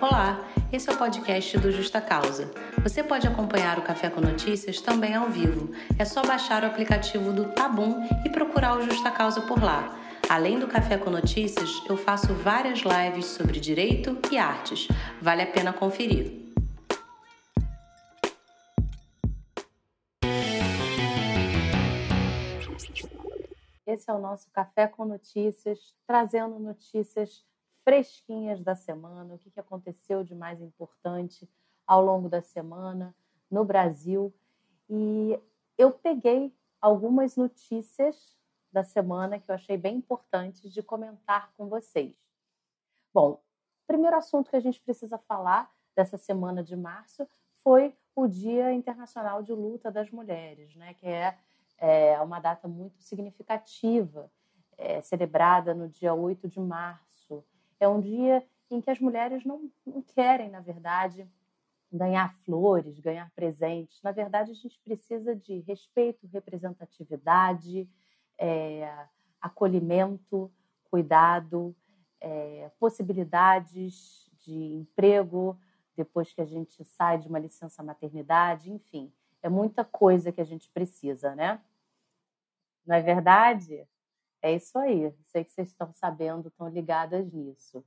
Olá, esse é o podcast do Justa Causa. Você pode acompanhar o Café com Notícias também ao vivo. É só baixar o aplicativo do Tabum e procurar o Justa Causa por lá. Além do Café com Notícias, eu faço várias lives sobre direito e artes. Vale a pena conferir. Esse é o nosso Café com Notícias, trazendo notícias fresquinhas da semana, o que aconteceu de mais importante ao longo da semana no Brasil. E eu peguei algumas notícias da semana que eu achei bem importantes de comentar com vocês. Bom, o primeiro assunto que a gente precisa falar dessa semana de março foi o Dia Internacional de Luta das Mulheres, né, que é, é uma data muito significativa, é, celebrada no dia 8 de março é um dia em que as mulheres não, não querem, na verdade, ganhar flores, ganhar presentes. Na verdade, a gente precisa de respeito, representatividade, é, acolhimento, cuidado, é, possibilidades de emprego depois que a gente sai de uma licença maternidade, enfim, é muita coisa que a gente precisa, né? Não é verdade? É isso aí. Sei que vocês estão sabendo, estão ligadas nisso.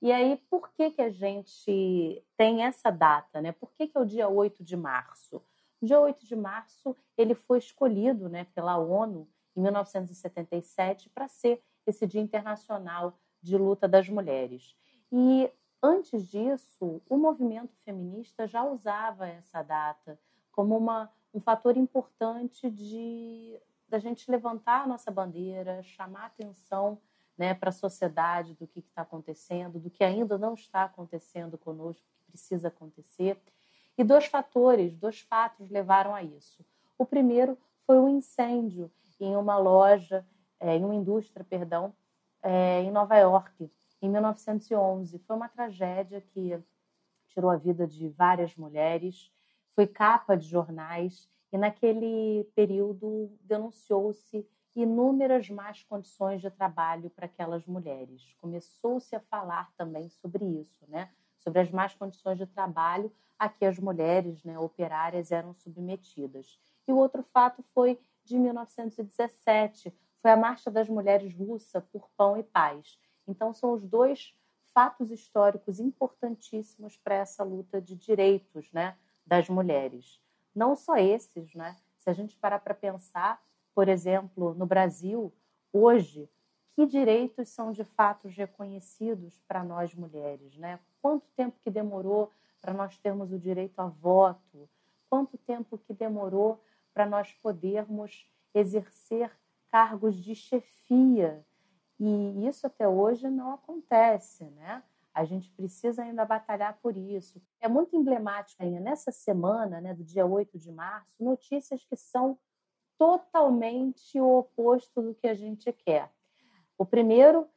E aí, por que, que a gente tem essa data? Né? Por que, que é o dia 8 de março? O dia 8 de março ele foi escolhido né, pela ONU em 1977 para ser esse Dia Internacional de Luta das Mulheres. E antes disso, o movimento feminista já usava essa data como uma, um fator importante de da gente levantar a nossa bandeira, chamar atenção né, para a sociedade do que está acontecendo, do que ainda não está acontecendo conosco, que precisa acontecer. E dois fatores, dois fatos levaram a isso. O primeiro foi um incêndio em uma loja, é, em uma indústria, perdão, é, em Nova York, em 1911. Foi uma tragédia que tirou a vida de várias mulheres, foi capa de jornais e naquele período denunciou-se inúmeras más condições de trabalho para aquelas mulheres. Começou-se a falar também sobre isso, né? sobre as más condições de trabalho a que as mulheres né, operárias eram submetidas. E o outro fato foi de 1917, foi a Marcha das Mulheres Russa por Pão e Paz. Então, são os dois fatos históricos importantíssimos para essa luta de direitos né, das mulheres. Não só esses, né? Se a gente parar para pensar, por exemplo, no Brasil, hoje, que direitos são de fato reconhecidos para nós mulheres, né? Quanto tempo que demorou para nós termos o direito a voto? Quanto tempo que demorou para nós podermos exercer cargos de chefia? E isso até hoje não acontece, né? A gente precisa ainda batalhar por isso. É muito emblemático ainda nessa semana, né, do dia 8 de março, notícias que são totalmente o oposto do que a gente quer. O primeiro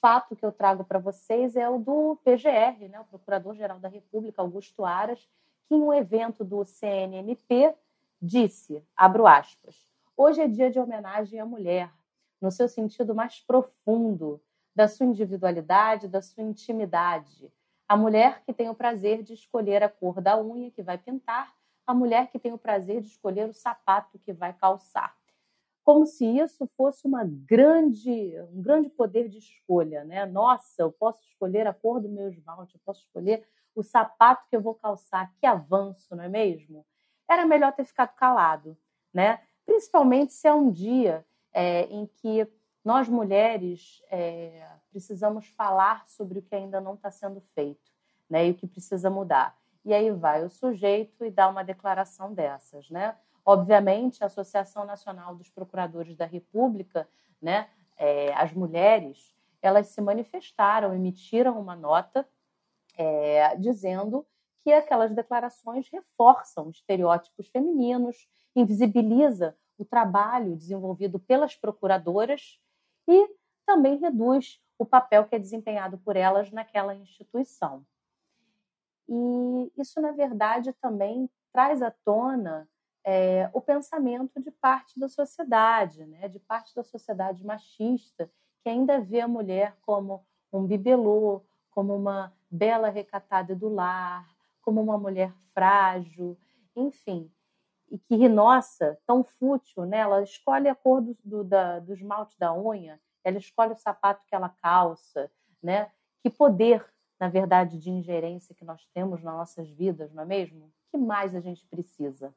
fato que eu trago para vocês é o do PGR, né, o Procurador-Geral da República, Augusto Aras, que em um evento do CNMP disse, abro aspas, hoje é dia de homenagem à mulher, no seu sentido mais profundo, da sua individualidade, da sua intimidade. A mulher que tem o prazer de escolher a cor da unha que vai pintar, a mulher que tem o prazer de escolher o sapato que vai calçar. Como se isso fosse uma grande, um grande poder de escolha, né? Nossa, eu posso escolher a cor do meu esmalte, eu posso escolher o sapato que eu vou calçar. Que avanço, não é mesmo? Era melhor ter ficado calado, né? Principalmente se é um dia é, em que nós mulheres é, precisamos falar sobre o que ainda não está sendo feito né, e o que precisa mudar. E aí vai o sujeito e dá uma declaração dessas. Né? Obviamente, a Associação Nacional dos Procuradores da República, né, é, as mulheres, elas se manifestaram, emitiram uma nota é, dizendo que aquelas declarações reforçam estereótipos femininos, invisibiliza o trabalho desenvolvido pelas procuradoras e também reduz o papel que é desempenhado por elas naquela instituição. E isso, na verdade, também traz à tona é, o pensamento de parte da sociedade, né? de parte da sociedade machista, que ainda vê a mulher como um bibelô, como uma bela, recatada do lar, como uma mulher frágil, enfim. E que, nossa, tão fútil, né? Ela escolhe a cor do, do, da, do esmalte da unha, ela escolhe o sapato que ela calça, né? Que poder, na verdade, de ingerência que nós temos nas nossas vidas, não é mesmo? Que mais a gente precisa?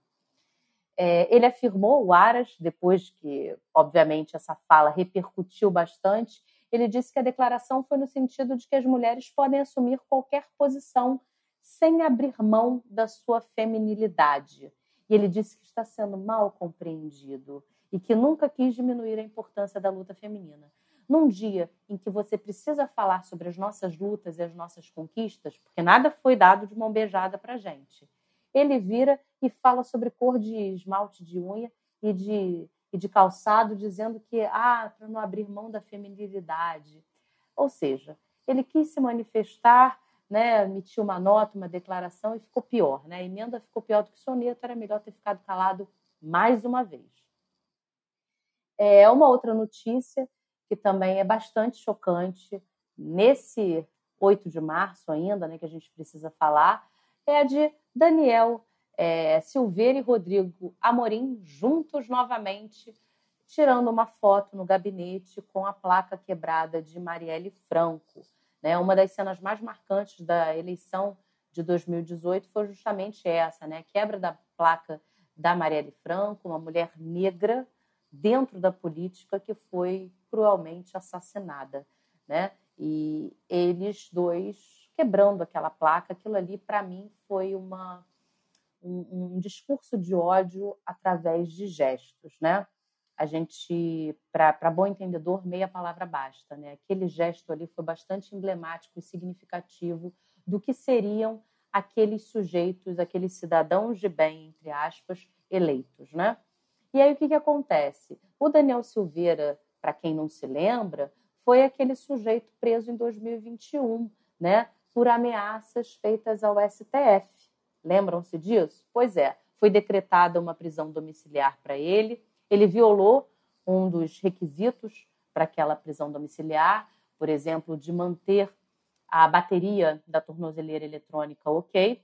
É, ele afirmou, o Aras, depois que, obviamente, essa fala repercutiu bastante, ele disse que a declaração foi no sentido de que as mulheres podem assumir qualquer posição sem abrir mão da sua feminilidade. E ele disse que está sendo mal compreendido e que nunca quis diminuir a importância da luta feminina. Num dia em que você precisa falar sobre as nossas lutas e as nossas conquistas, porque nada foi dado de mão beijada para gente, ele vira e fala sobre cor de esmalte de unha e de, e de calçado, dizendo que, ah, para não abrir mão da feminilidade. Ou seja, ele quis se manifestar, né, emitiu uma nota, uma declaração e ficou pior. Né? A emenda ficou pior do que o soneto, era melhor ter ficado calado mais uma vez. É uma outra notícia que também é bastante chocante, nesse 8 de março ainda, né, que a gente precisa falar, é a de Daniel é, Silveira e Rodrigo Amorim juntos novamente, tirando uma foto no gabinete com a placa quebrada de Marielle Franco. Né? Uma das cenas mais marcantes da eleição de 2018 foi justamente essa, né? a quebra da placa da Marielle Franco, uma mulher negra dentro da política que foi cruelmente assassinada. Né? E eles dois quebrando aquela placa. Aquilo ali, para mim, foi uma, um, um, discurso de ódio através de gestos, né? A gente, para bom entendedor, meia palavra basta, né? Aquele gesto ali foi bastante emblemático e significativo do que seriam aqueles sujeitos, aqueles cidadãos de bem, entre aspas, eleitos, né? E aí o que, que acontece? O Daniel Silveira, para quem não se lembra, foi aquele sujeito preso em 2021, né? por ameaças feitas ao STF. Lembram-se disso? Pois é, foi decretada uma prisão domiciliar para ele. Ele violou um dos requisitos para aquela prisão domiciliar, por exemplo, de manter a bateria da tornozeleira eletrônica ok.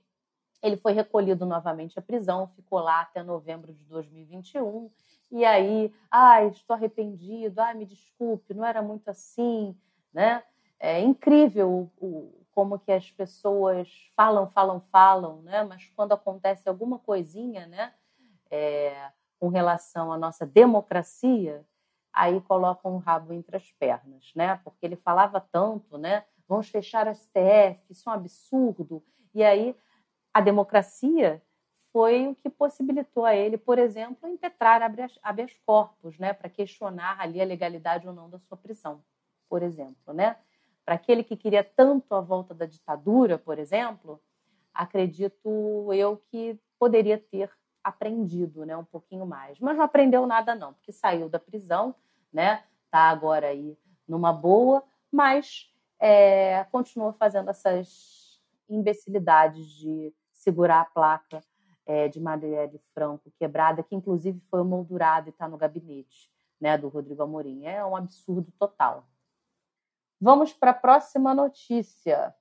Ele foi recolhido novamente à prisão, ficou lá até novembro de 2021. E aí, ai, estou arrependido, ai, me desculpe, não era muito assim, né? É incrível o, como que as pessoas falam, falam, falam, né? Mas quando acontece alguma coisinha, né? É, com relação à nossa democracia, aí colocam o rabo entre as pernas, né? Porque ele falava tanto, né? Vamos fechar a STF, isso é um absurdo. E aí a democracia foi o que possibilitou a ele, por exemplo, impetrar habeas corpus, né? Para questionar ali a legalidade ou não da sua prisão, por exemplo, né? Para aquele que queria tanto a volta da ditadura, por exemplo, acredito eu que poderia ter aprendido né, um pouquinho mais. Mas não aprendeu nada, não, porque saiu da prisão, né? Está agora aí numa boa, mas é, continua fazendo essas imbecilidades de segurar a placa é, de Marielle Franco quebrada, que inclusive foi moldurada e está no gabinete né, do Rodrigo Amorim. É um absurdo total. Vamos para a próxima notícia.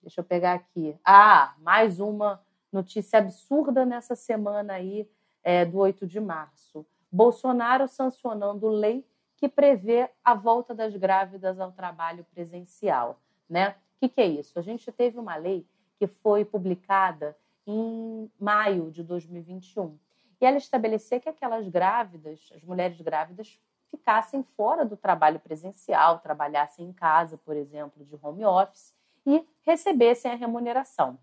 Deixa eu pegar aqui. Ah, mais uma notícia absurda nessa semana aí é, do 8 de março. Bolsonaro sancionando lei que prevê a volta das grávidas ao trabalho presencial. Né? O que, que é isso? A gente teve uma lei que foi publicada em maio de 2021. E ela estabelecia que aquelas grávidas, as mulheres grávidas, ficassem fora do trabalho presencial, trabalhassem em casa, por exemplo, de home office, e recebessem a remuneração.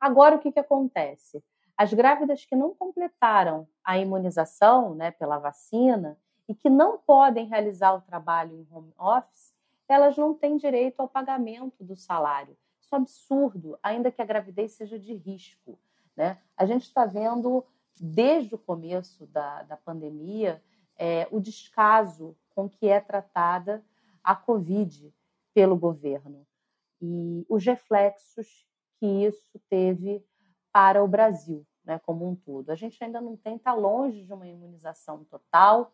Agora, o que, que acontece? As grávidas que não completaram a imunização né, pela vacina e que não podem realizar o trabalho em home office, elas não têm direito ao pagamento do salário. Isso é absurdo, ainda que a gravidez seja de risco. Né? A gente está vendo, desde o começo da, da pandemia, é, o descaso com que é tratada a Covid pelo governo e os reflexos que isso teve para o Brasil, né, como um todo. A gente ainda não tem, está longe de uma imunização total.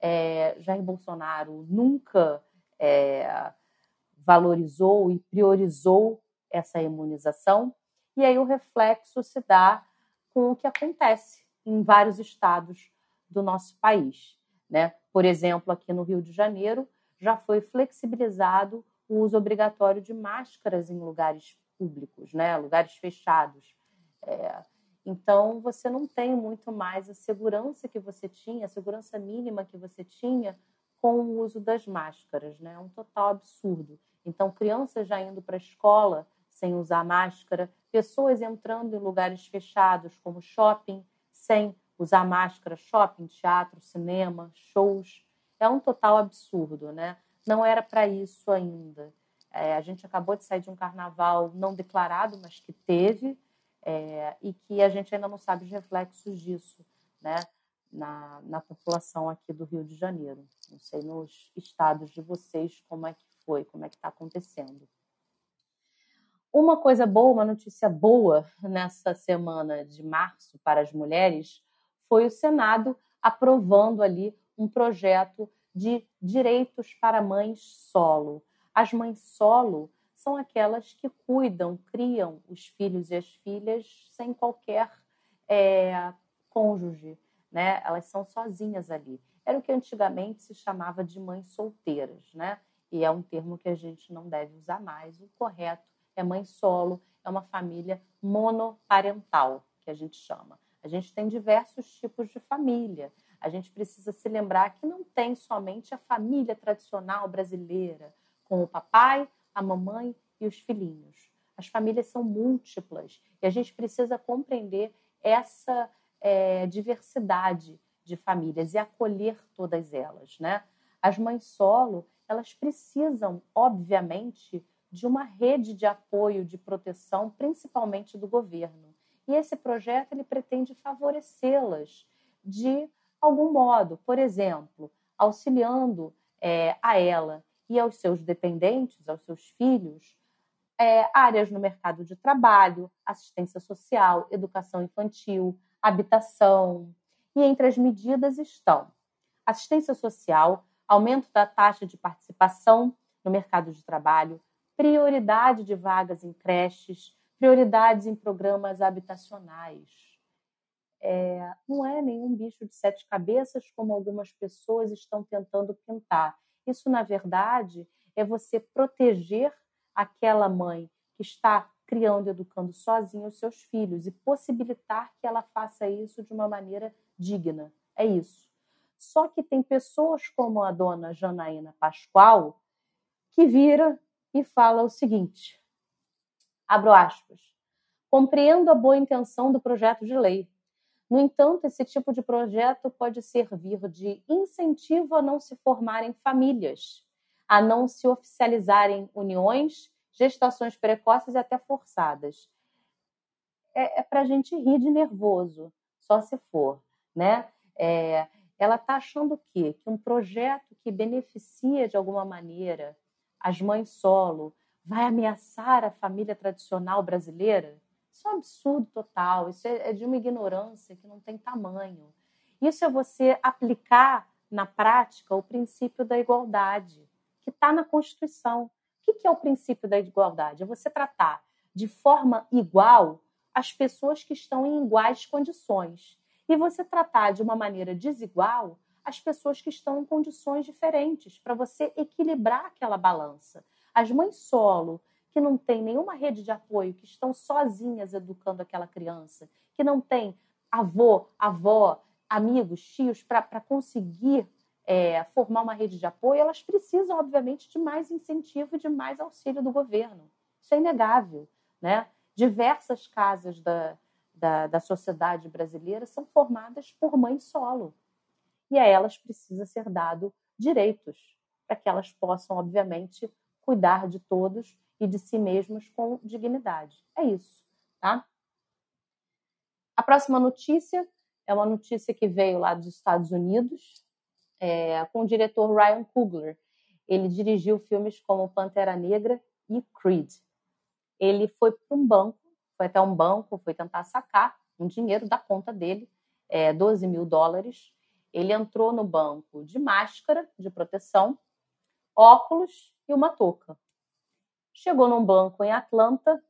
É, Jair Bolsonaro nunca é, valorizou e priorizou essa imunização, e aí o reflexo se dá com o que acontece em vários estados do nosso país. Né? Por exemplo, aqui no Rio de Janeiro, já foi flexibilizado o uso obrigatório de máscaras em lugares públicos, né? lugares fechados. É, então, você não tem muito mais a segurança que você tinha, a segurança mínima que você tinha com o uso das máscaras. Né? É um total absurdo. Então, crianças já indo para a escola sem usar máscara, pessoas entrando em lugares fechados, como shopping, sem usar máscara, shopping, teatro, cinema, shows. É um total absurdo, né? Não era para isso ainda. É, a gente acabou de sair de um carnaval não declarado, mas que teve, é, e que a gente ainda não sabe os reflexos disso, né? Na, na população aqui do Rio de Janeiro. Não sei nos estados de vocês como é que foi, como é que está acontecendo. Uma coisa boa, uma notícia boa nessa semana de março para as mulheres foi o Senado aprovando ali um projeto de direitos para mães solo. As mães solo são aquelas que cuidam, criam os filhos e as filhas sem qualquer é, cônjuge, né? Elas são sozinhas ali. Era o que antigamente se chamava de mães solteiras, né? E é um termo que a gente não deve usar mais. O correto é mãe solo, é uma família monoparental, que a gente chama. A gente tem diversos tipos de família. A gente precisa se lembrar que não tem somente a família tradicional brasileira, com o papai, a mamãe e os filhinhos. As famílias são múltiplas e a gente precisa compreender essa é, diversidade de famílias e acolher todas elas, né? As mães solo, elas precisam, obviamente, de uma rede de apoio, de proteção, principalmente do governo. E esse projeto ele pretende favorecê-las de algum modo, por exemplo, auxiliando é, a ela e aos seus dependentes, aos seus filhos, é, áreas no mercado de trabalho, assistência social, educação infantil, habitação. E entre as medidas estão assistência social, aumento da taxa de participação no mercado de trabalho, prioridade de vagas em creches, prioridades em programas habitacionais. É, não é nenhum bicho de sete cabeças, como algumas pessoas estão tentando pintar. Isso, na verdade, é você proteger aquela mãe que está criando e educando sozinha os seus filhos e possibilitar que ela faça isso de uma maneira digna. É isso. Só que tem pessoas como a dona Janaína Pascoal que vira e fala o seguinte: abro aspas. Compreendo a boa intenção do projeto de lei. No entanto, esse tipo de projeto pode servir de incentivo a não se formarem famílias, a não se oficializarem uniões, gestações precoces e até forçadas. É, é para a gente rir de nervoso, só se for, né? É, ela está achando o quê? Que um projeto que beneficia de alguma maneira as mães solo, vai ameaçar a família tradicional brasileira? Isso é um absurdo total, isso é, é de uma ignorância que não tem tamanho. Isso é você aplicar na prática o princípio da igualdade, que está na Constituição. O que é o princípio da igualdade? É você tratar de forma igual as pessoas que estão em iguais condições. E você tratar de uma maneira desigual as pessoas que estão em condições diferentes, para você equilibrar aquela balança. As mães solo, que não têm nenhuma rede de apoio, que estão sozinhas educando aquela criança, que não tem avô, avó, amigos, tios para conseguir é, formar uma rede de apoio, elas precisam, obviamente, de mais incentivo e de mais auxílio do governo. Isso é inegável. Né? Diversas casas da, da, da sociedade brasileira são formadas por mães solo e a elas precisa ser dado direitos para que elas possam, obviamente, cuidar de todos e de si mesmas com dignidade. É isso, tá? A próxima notícia é uma notícia que veio lá dos Estados Unidos, é, com o diretor Ryan Coogler. Ele dirigiu filmes como Pantera Negra e Creed. Ele foi para um banco, foi até um banco, foi tentar sacar um dinheiro da conta dele, é, 12 mil dólares, ele entrou no banco de máscara de proteção, óculos e uma touca. Chegou num banco em Atlanta,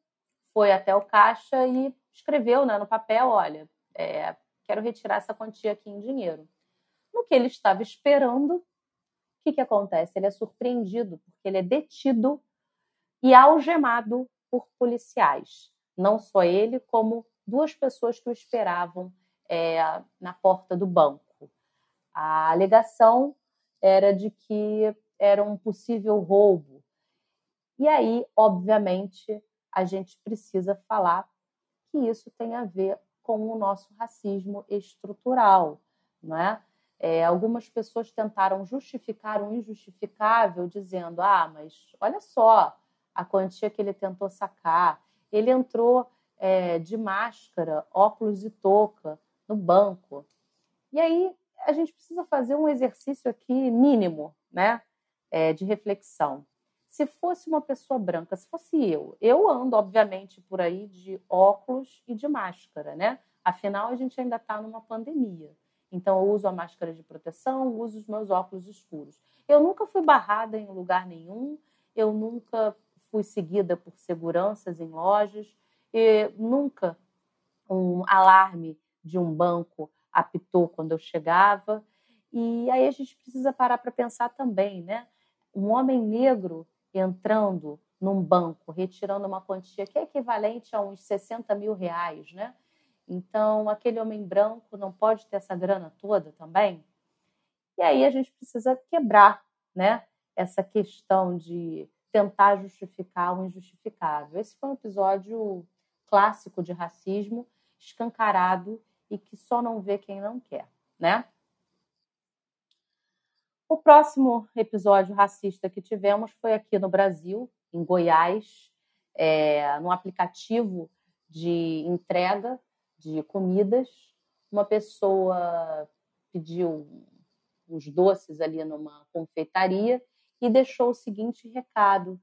foi até o caixa e escreveu né, no papel: olha, é, quero retirar essa quantia aqui em dinheiro. No que ele estava esperando, o que, que acontece? Ele é surpreendido, porque ele é detido e algemado por policiais. Não só ele, como duas pessoas que o esperavam é, na porta do banco. A alegação era de que era um possível roubo. E aí, obviamente, a gente precisa falar que isso tem a ver com o nosso racismo estrutural, não é? É, algumas pessoas tentaram justificar o injustificável, dizendo: ah, mas olha só a quantia que ele tentou sacar. Ele entrou é, de máscara, óculos e touca no banco. E aí a gente precisa fazer um exercício aqui mínimo, né, é, de reflexão. Se fosse uma pessoa branca, se fosse eu, eu ando obviamente por aí de óculos e de máscara, né? Afinal, a gente ainda está numa pandemia. Então, eu uso a máscara de proteção, uso os meus óculos escuros. Eu nunca fui barrada em lugar nenhum, eu nunca fui seguida por seguranças em lojas, e nunca um alarme de um banco apitou quando eu chegava. E aí a gente precisa parar para pensar também, né? Um homem negro entrando num banco, retirando uma quantia que é equivalente a uns 60 mil reais, né? Então, aquele homem branco não pode ter essa grana toda também? E aí a gente precisa quebrar, né? Essa questão de tentar justificar o injustificável. Esse foi um episódio clássico de racismo, escancarado e que só não vê quem não quer, né? O próximo episódio racista que tivemos foi aqui no Brasil, em Goiás, é, num aplicativo de entrega de comidas. Uma pessoa pediu uns doces ali numa confeitaria e deixou o seguinte recado: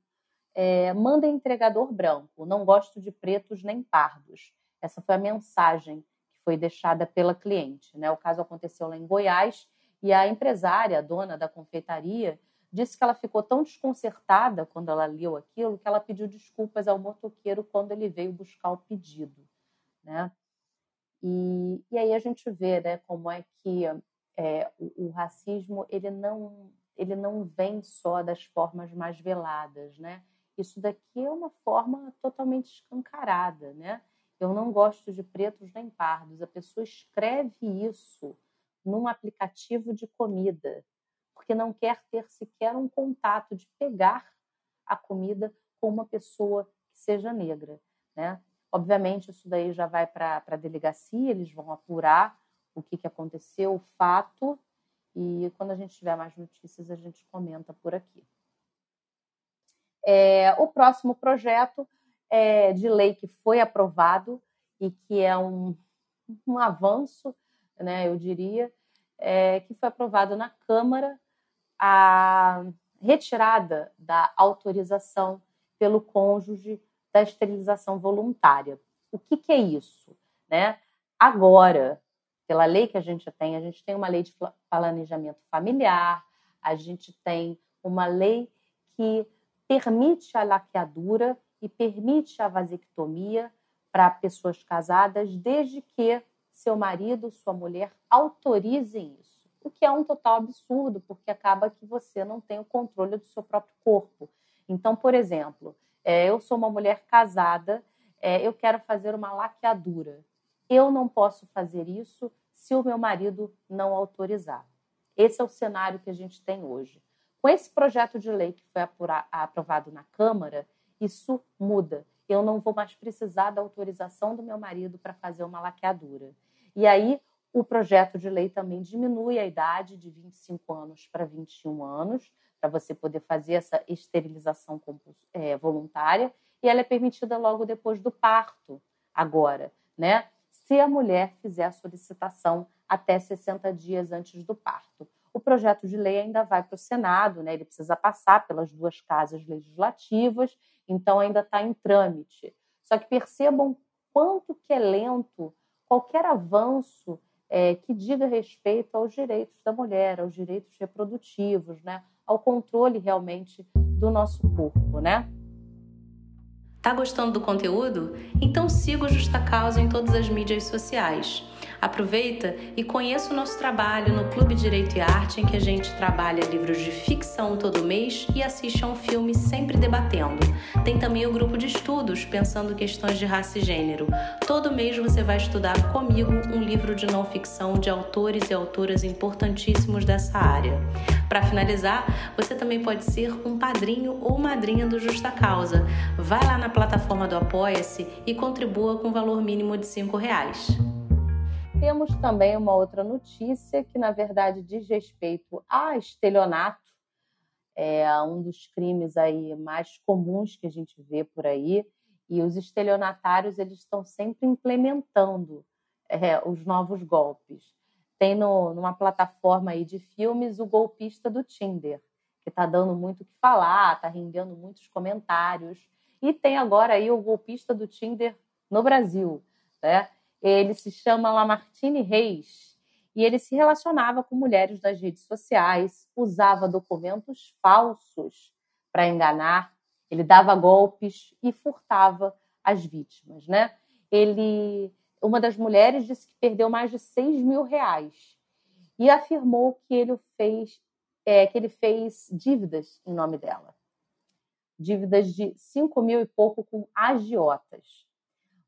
é, manda entregador branco, não gosto de pretos nem pardos. Essa foi a mensagem que foi deixada pela cliente. Né? O caso aconteceu lá em Goiás e a empresária, a dona da confeitaria, disse que ela ficou tão desconcertada quando ela leu aquilo que ela pediu desculpas ao motoqueiro quando ele veio buscar o pedido. Né? E, e aí a gente vê né, como é que é, o, o, racismo ele não, ele não vem só das formas mais veladas. Né? Isso daqui é uma forma totalmente escancarada. Né? Eu não gosto de pretos nem pardos. A pessoa escreve isso num aplicativo de comida, porque não quer ter sequer um contato de pegar a comida com uma pessoa que seja negra, né? Obviamente, isso daí já vai para a delegacia, eles vão apurar o que, que aconteceu, o fato, e quando a gente tiver mais notícias, a gente comenta por aqui. É, o próximo projeto é de lei que foi aprovado e que é um, um avanço né, eu diria, é, que foi aprovado na Câmara a retirada da autorização pelo cônjuge da esterilização voluntária. O que, que é isso? Né? Agora, pela lei que a gente tem, a gente tem uma lei de planejamento familiar, a gente tem uma lei que permite a laqueadura e permite a vasectomia para pessoas casadas, desde que seu marido, sua mulher autorizem isso. O que é um total absurdo, porque acaba que você não tem o controle do seu próprio corpo. Então, por exemplo, é, eu sou uma mulher casada, é, eu quero fazer uma laqueadura. Eu não posso fazer isso se o meu marido não autorizar. Esse é o cenário que a gente tem hoje. Com esse projeto de lei que foi aprovado na Câmara, isso muda. Eu não vou mais precisar da autorização do meu marido para fazer uma laqueadura. E aí, o projeto de lei também diminui a idade de 25 anos para 21 anos, para você poder fazer essa esterilização é, voluntária, e ela é permitida logo depois do parto, agora, né? Se a mulher fizer a solicitação até 60 dias antes do parto. O projeto de lei ainda vai para o Senado, né? Ele precisa passar pelas duas casas legislativas, então ainda está em trâmite. Só que percebam quanto que é lento qualquer avanço é, que diga respeito aos direitos da mulher, aos direitos reprodutivos, né? ao controle realmente do nosso corpo. Né? Tá gostando do conteúdo? Então siga o Justa Causa em todas as mídias sociais. Aproveita e conheça o nosso trabalho no Clube Direito e Arte, em que a gente trabalha livros de ficção todo mês e assiste a um filme sempre debatendo. Tem também o grupo de estudos, pensando questões de raça e gênero. Todo mês você vai estudar comigo um livro de não ficção de autores e autoras importantíssimos dessa área. Para finalizar, você também pode ser um padrinho ou madrinha do Justa Causa. Vai lá na plataforma do Apoia-se e contribua com valor mínimo de R$ reais. Temos também uma outra notícia que, na verdade, diz respeito a estelionato, é um dos crimes aí mais comuns que a gente vê por aí, e os estelionatários eles estão sempre implementando é, os novos golpes. Tem no, numa plataforma aí de filmes o golpista do Tinder, que está dando muito o que falar, está rendendo muitos comentários. E tem agora aí o golpista do Tinder no Brasil. Né? Ele se chama Lamartine Reis e ele se relacionava com mulheres nas redes sociais, usava documentos falsos para enganar, ele dava golpes e furtava as vítimas. Né? Ele uma das mulheres disse que perdeu mais de 6 mil reais e afirmou que ele fez, é, que ele fez dívidas em nome dela. Dívidas de 5 mil e pouco com agiotas.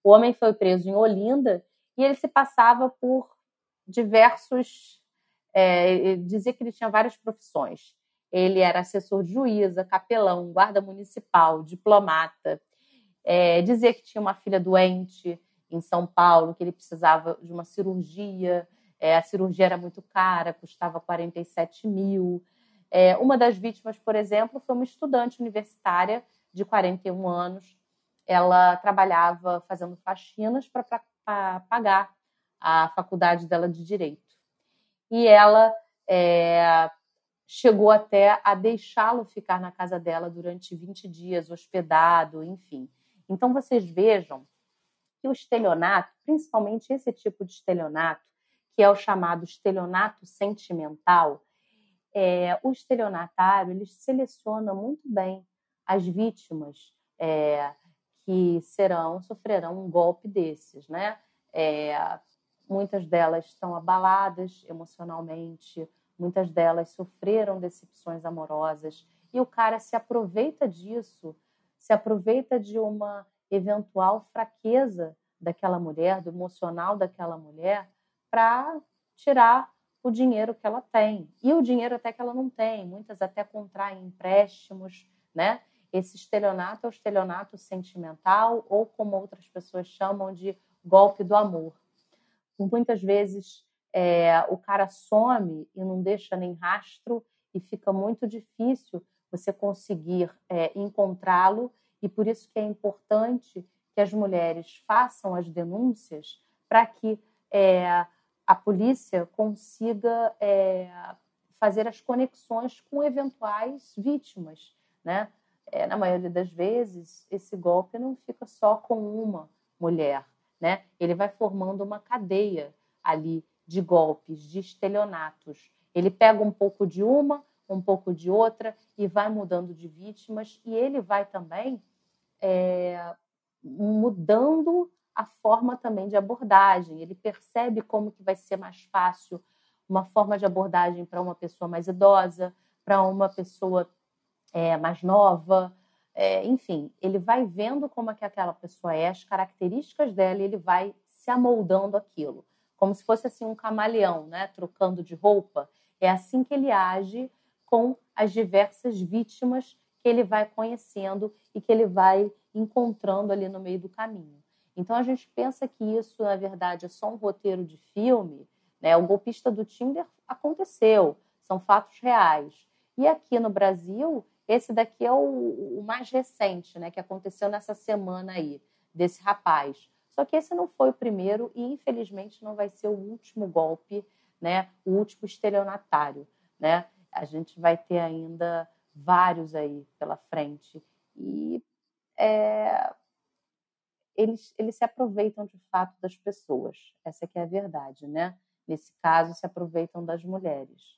O homem foi preso em Olinda e ele se passava por diversos. É, dizia que ele tinha várias profissões. Ele era assessor de juíza, capelão, guarda municipal, diplomata. É, dizia que tinha uma filha doente, em São Paulo, que ele precisava de uma cirurgia, é, a cirurgia era muito cara, custava 47 mil. É, uma das vítimas, por exemplo, foi uma estudante universitária de 41 anos. Ela trabalhava fazendo faxinas para pagar a faculdade dela de direito. E ela é, chegou até a deixá-lo ficar na casa dela durante 20 dias, hospedado, enfim. Então, vocês vejam que o estelionato, principalmente esse tipo de estelionato, que é o chamado estelionato sentimental, é, o estelionatário ele seleciona muito bem as vítimas é, que serão sofrerão um golpe desses, né? É, muitas delas estão abaladas emocionalmente, muitas delas sofreram decepções amorosas e o cara se aproveita disso, se aproveita de uma eventual fraqueza daquela mulher, do emocional daquela mulher, para tirar o dinheiro que ela tem. E o dinheiro até que ela não tem. Muitas até contraem empréstimos, né? Esse estelionato é o estelionato sentimental, ou como outras pessoas chamam de golpe do amor. Muitas vezes é, o cara some e não deixa nem rastro, e fica muito difícil você conseguir é, encontrá-lo e por isso que é importante que as mulheres façam as denúncias para que é, a polícia consiga é, fazer as conexões com eventuais vítimas, né? É, na maioria das vezes, esse golpe não fica só com uma mulher, né? Ele vai formando uma cadeia ali de golpes, de estelionatos. Ele pega um pouco de uma, um pouco de outra e vai mudando de vítimas e ele vai também é, mudando a forma também de abordagem. Ele percebe como que vai ser mais fácil uma forma de abordagem para uma pessoa mais idosa, para uma pessoa é, mais nova, é, enfim, ele vai vendo como é que aquela pessoa é, as características dela, e ele vai se amoldando aquilo, como se fosse assim um camaleão, né, trocando de roupa. É assim que ele age com as diversas vítimas que ele vai conhecendo e que ele vai encontrando ali no meio do caminho. Então a gente pensa que isso, na verdade, é só um roteiro de filme. Né? O golpista do Tinder aconteceu, são fatos reais. E aqui no Brasil, esse daqui é o, o mais recente, né? que aconteceu nessa semana aí, desse rapaz. Só que esse não foi o primeiro e, infelizmente, não vai ser o último golpe, né? o último estelionatário. Né? A gente vai ter ainda vários aí pela frente. E é, eles, eles se aproveitam de fato das pessoas. Essa que é a verdade, né? Nesse caso, se aproveitam das mulheres.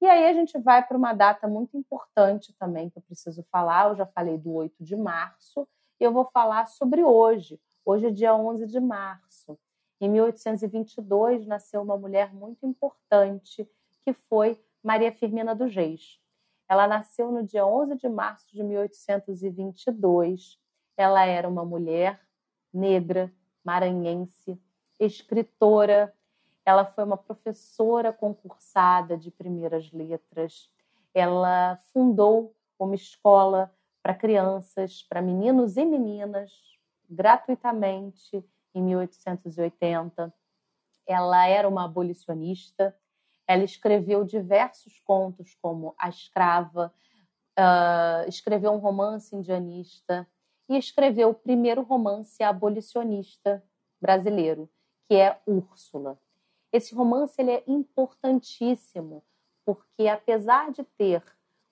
E aí a gente vai para uma data muito importante também que eu preciso falar. Eu já falei do 8 de março, E eu vou falar sobre hoje. Hoje é dia 11 de março. Em 1822 nasceu uma mulher muito importante, que foi Maria Firmina dos Reis. Ela nasceu no dia 11 de março de 1822. Ela era uma mulher negra, maranhense, escritora. Ela foi uma professora concursada de primeiras letras. Ela fundou uma escola para crianças, para meninos e meninas, gratuitamente, em 1880. Ela era uma abolicionista. Ela escreveu diversos contos, como A Escrava, uh, escreveu um romance indianista e escreveu o primeiro romance abolicionista brasileiro, que é Úrsula. Esse romance ele é importantíssimo porque, apesar de ter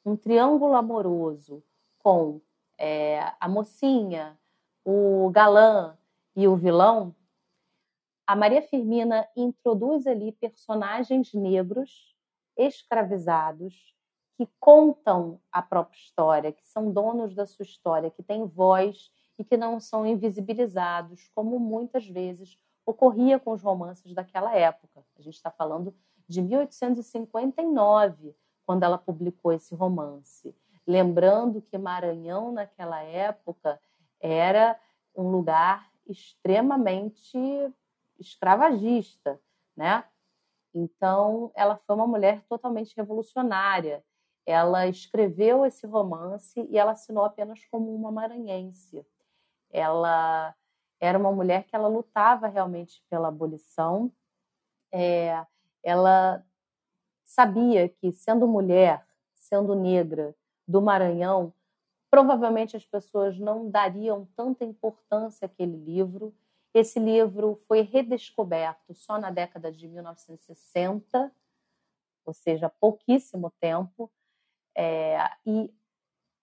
um triângulo amoroso com é, a mocinha, o galã e o vilão, a Maria Firmina introduz ali personagens negros escravizados que contam a própria história, que são donos da sua história, que têm voz e que não são invisibilizados, como muitas vezes ocorria com os romances daquela época. A gente está falando de 1859, quando ela publicou esse romance. Lembrando que Maranhão, naquela época, era um lugar extremamente escravagista, né? Então, ela foi uma mulher totalmente revolucionária. Ela escreveu esse romance e ela assinou apenas como uma maranhense. Ela era uma mulher que ela lutava realmente pela abolição. É, ela sabia que, sendo mulher, sendo negra do Maranhão, provavelmente as pessoas não dariam tanta importância àquele livro. Esse livro foi redescoberto só na década de 1960, ou seja, pouquíssimo tempo. É, e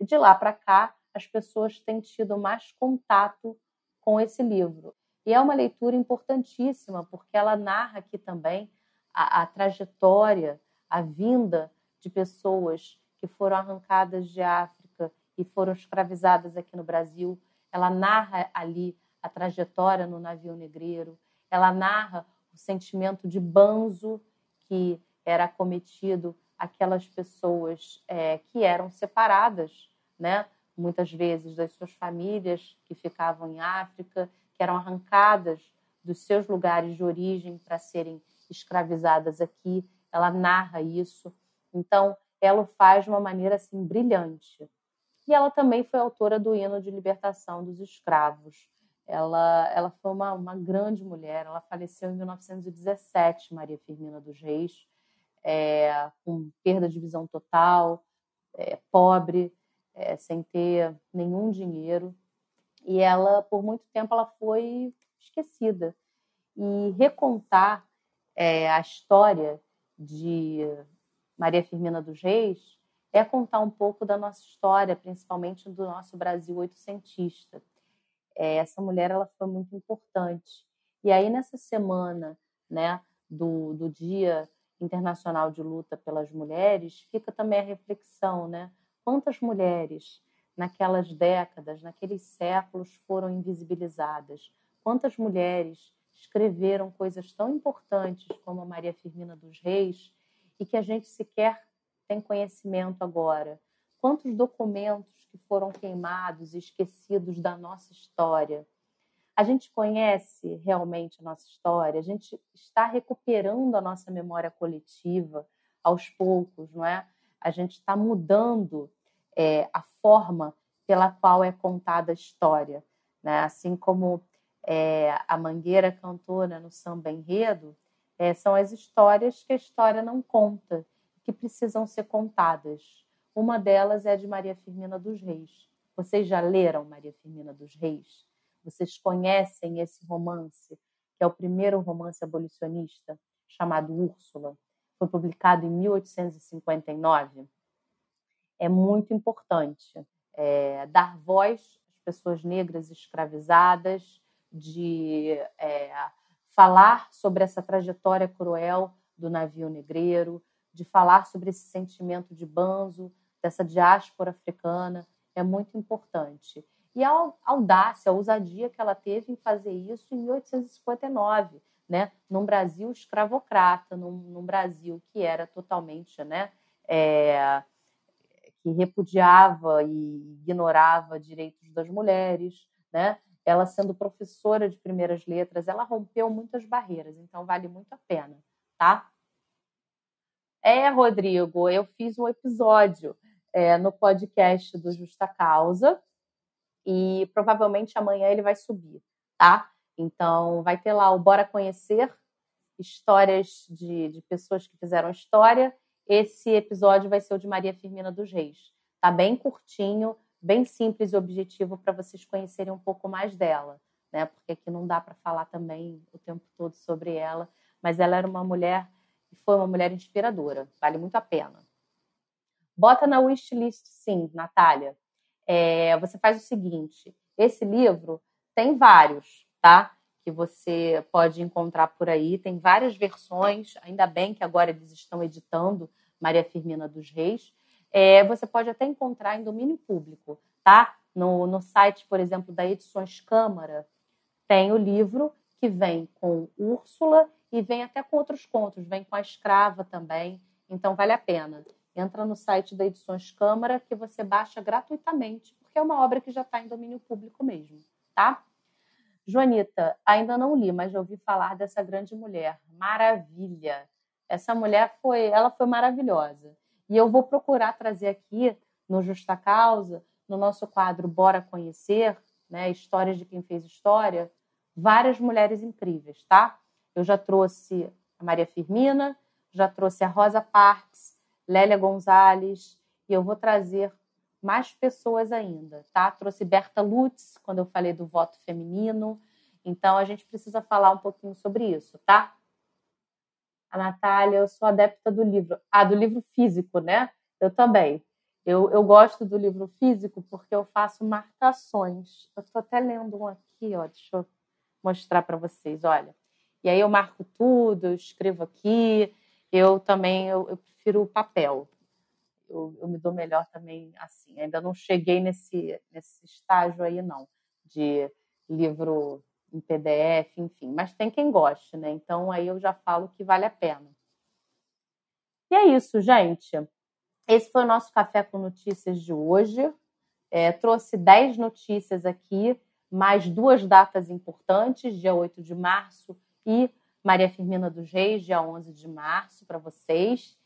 de lá para cá, as pessoas têm tido mais contato com esse livro. E é uma leitura importantíssima, porque ela narra aqui também a, a trajetória, a vinda de pessoas que foram arrancadas de África e foram escravizadas aqui no Brasil. Ela narra ali a trajetória no navio negreiro, ela narra o sentimento de banzo que era cometido aquelas pessoas é, que eram separadas, né? Muitas vezes das suas famílias que ficavam em África, que eram arrancadas dos seus lugares de origem para serem escravizadas aqui. Ela narra isso. Então, ela o faz de uma maneira assim brilhante. E ela também foi autora do hino de libertação dos escravos. Ela, ela foi uma, uma grande mulher. Ela faleceu em 1917, Maria Firmina dos Reis, é, com perda de visão total, é, pobre, é, sem ter nenhum dinheiro. E ela, por muito tempo, ela foi esquecida. E recontar é, a história de Maria Firmina dos Reis é contar um pouco da nossa história, principalmente do nosso Brasil oitocentista. É, essa mulher ela foi muito importante. E aí, nessa semana né, do, do Dia Internacional de Luta pelas Mulheres, fica também a reflexão, né? Quantas mulheres naquelas décadas, naqueles séculos foram invisibilizadas? Quantas mulheres escreveram coisas tão importantes como a Maria Firmina dos Reis e que a gente sequer tem conhecimento agora? Quantos documentos que foram queimados e esquecidos da nossa história? A gente conhece realmente a nossa história? A gente está recuperando a nossa memória coletiva aos poucos, não é? A gente está mudando é, a forma pela qual é contada a história. Né? Assim como é, a Mangueira cantou no samba enredo, é, são as histórias que a história não conta, que precisam ser contadas. Uma delas é a de Maria Firmina dos Reis. Vocês já leram Maria Firmina dos Reis? Vocês conhecem esse romance, que é o primeiro romance abolicionista, chamado Úrsula? Foi publicado em 1859, é muito importante é, dar voz às pessoas negras escravizadas, de é, falar sobre essa trajetória cruel do navio negreiro, de falar sobre esse sentimento de banzo, dessa diáspora africana, é muito importante. e a audácia, a ousadia que ela teve em fazer isso em 1859, né? num Brasil escravocrata, num, num Brasil que era totalmente, né? É, que repudiava e ignorava direitos das mulheres, né? Ela sendo professora de primeiras letras, ela rompeu muitas barreiras, então vale muito a pena, tá? É, Rodrigo, eu fiz um episódio é, no podcast do Justa Causa e provavelmente amanhã ele vai subir, tá? Então vai ter lá o Bora Conhecer histórias de, de pessoas que fizeram história. Esse episódio vai ser o de Maria Firmina dos Reis. Tá bem curtinho, bem simples e objetivo para vocês conhecerem um pouco mais dela, né? Porque aqui não dá para falar também o tempo todo sobre ela, mas ela era uma mulher e foi uma mulher inspiradora, vale muito a pena. Bota na wishlist, sim, Natália. É, você faz o seguinte: esse livro tem vários, tá? Que você pode encontrar por aí. Tem várias versões, ainda bem que agora eles estão editando Maria Firmina dos Reis. É, você pode até encontrar em domínio público, tá? No, no site, por exemplo, da Edições Câmara, tem o livro que vem com Úrsula e vem até com outros contos, vem com a escrava também, então vale a pena. Entra no site da Edições Câmara que você baixa gratuitamente, porque é uma obra que já está em domínio público mesmo, tá? Joanita, ainda não li, mas já ouvi falar dessa grande mulher. Maravilha! Essa mulher foi, ela foi maravilhosa. E eu vou procurar trazer aqui no Justa Causa, no nosso quadro Bora Conhecer, né, histórias de quem fez história, várias mulheres incríveis, tá? Eu já trouxe a Maria Firmina, já trouxe a Rosa Parks, Lélia Gonzalez, e eu vou trazer mais pessoas ainda, tá? Trouxe Berta Lutz, quando eu falei do voto feminino. Então, a gente precisa falar um pouquinho sobre isso, tá? A Natália, eu sou adepta do livro. Ah, do livro físico, né? Eu também. Eu, eu gosto do livro físico porque eu faço marcações. Eu estou até lendo um aqui, ó. Deixa eu mostrar para vocês, olha. E aí eu marco tudo, eu escrevo aqui. Eu também eu, eu prefiro o papel. Eu, eu, me dou melhor também assim. Ainda não cheguei nesse, nesse estágio aí, não, de livro em PDF, enfim. Mas tem quem goste, né? Então aí eu já falo que vale a pena. E é isso, gente. Esse foi o nosso Café com Notícias de hoje. É, trouxe 10 notícias aqui, mais duas datas importantes, dia 8 de março e Maria Firmina dos Reis, dia 11 de março, para vocês.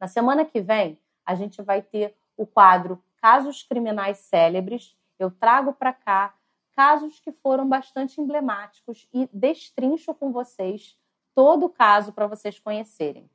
Na semana que vem, a gente vai ter o quadro Casos Criminais Célebres. Eu trago para cá casos que foram bastante emblemáticos e destrincho com vocês todo o caso para vocês conhecerem.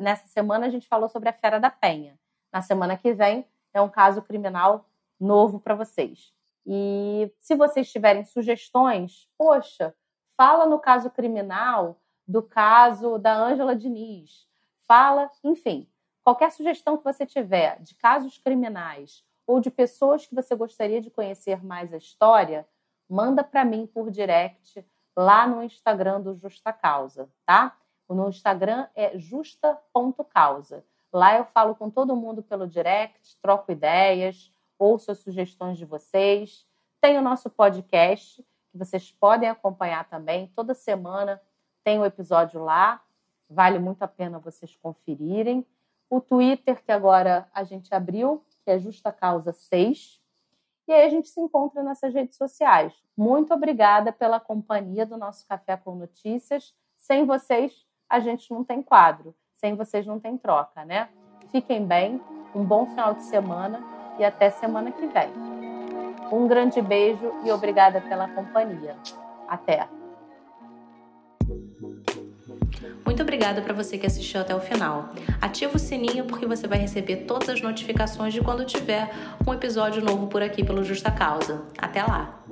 Nessa semana, a gente falou sobre a Fera da Penha. Na semana que vem, é um caso criminal novo para vocês. E se vocês tiverem sugestões, poxa, fala no caso criminal do caso da Ângela Diniz. Fala, enfim, qualquer sugestão que você tiver de casos criminais ou de pessoas que você gostaria de conhecer mais a história, manda para mim por direct lá no Instagram do Justa Causa, tá? No Instagram é justa.causa. Lá eu falo com todo mundo pelo direct, troco ideias, ouço as sugestões de vocês. Tem o nosso podcast que vocês podem acompanhar também. Toda semana tem o um episódio lá, vale muito a pena vocês conferirem. O Twitter, que agora a gente abriu, que é Justa Causa 6. E aí a gente se encontra nessas redes sociais. Muito obrigada pela companhia do nosso Café com Notícias. Sem vocês, a gente não tem quadro. Sem vocês, não tem troca, né? Fiquem bem, um bom final de semana e até semana que vem. Um grande beijo e obrigada pela companhia. Até! Muito obrigada para você que assistiu até o final. Ativa o sininho porque você vai receber todas as notificações de quando tiver um episódio novo por aqui pelo Justa Causa. Até lá!